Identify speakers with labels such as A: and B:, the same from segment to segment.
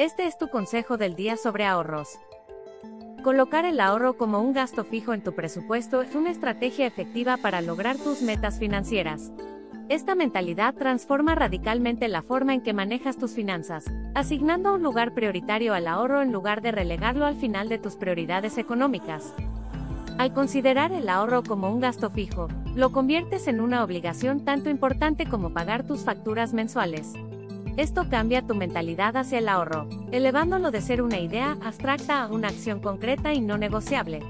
A: Este es tu consejo del día sobre ahorros. Colocar el ahorro como un gasto fijo en tu presupuesto es una estrategia efectiva para lograr tus metas financieras. Esta mentalidad transforma radicalmente la forma en que manejas tus finanzas, asignando un lugar prioritario al ahorro en lugar de relegarlo al final de tus prioridades económicas. Al considerar el ahorro como un gasto fijo, lo conviertes en una obligación tanto importante como pagar tus facturas mensuales. Esto cambia tu mentalidad hacia el ahorro, elevándolo de ser una idea abstracta a una acción concreta y no negociable.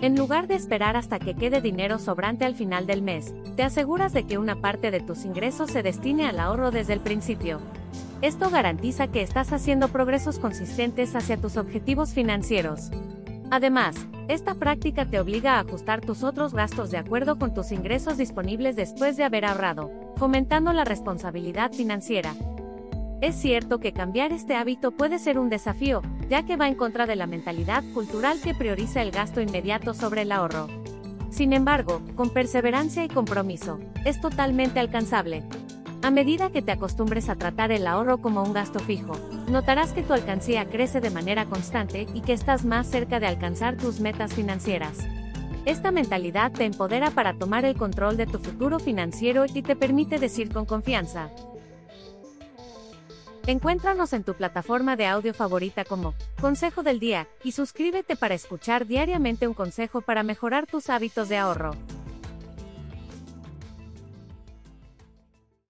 A: En lugar de esperar hasta que quede dinero sobrante al final del mes, te aseguras de que una parte de tus ingresos se destine al ahorro desde el principio. Esto garantiza que estás haciendo progresos consistentes hacia tus objetivos financieros. Además, esta práctica te obliga a ajustar tus otros gastos de acuerdo con tus ingresos disponibles después de haber ahorrado, fomentando la responsabilidad financiera. Es cierto que cambiar este hábito puede ser un desafío, ya que va en contra de la mentalidad cultural que prioriza el gasto inmediato sobre el ahorro. Sin embargo, con perseverancia y compromiso, es totalmente alcanzable. A medida que te acostumbres a tratar el ahorro como un gasto fijo, notarás que tu alcancía crece de manera constante y que estás más cerca de alcanzar tus metas financieras. Esta mentalidad te empodera para tomar el control de tu futuro financiero y te permite decir con confianza, Encuéntranos en tu plataforma de audio favorita como Consejo del Día y suscríbete para escuchar diariamente un consejo para mejorar tus hábitos de ahorro.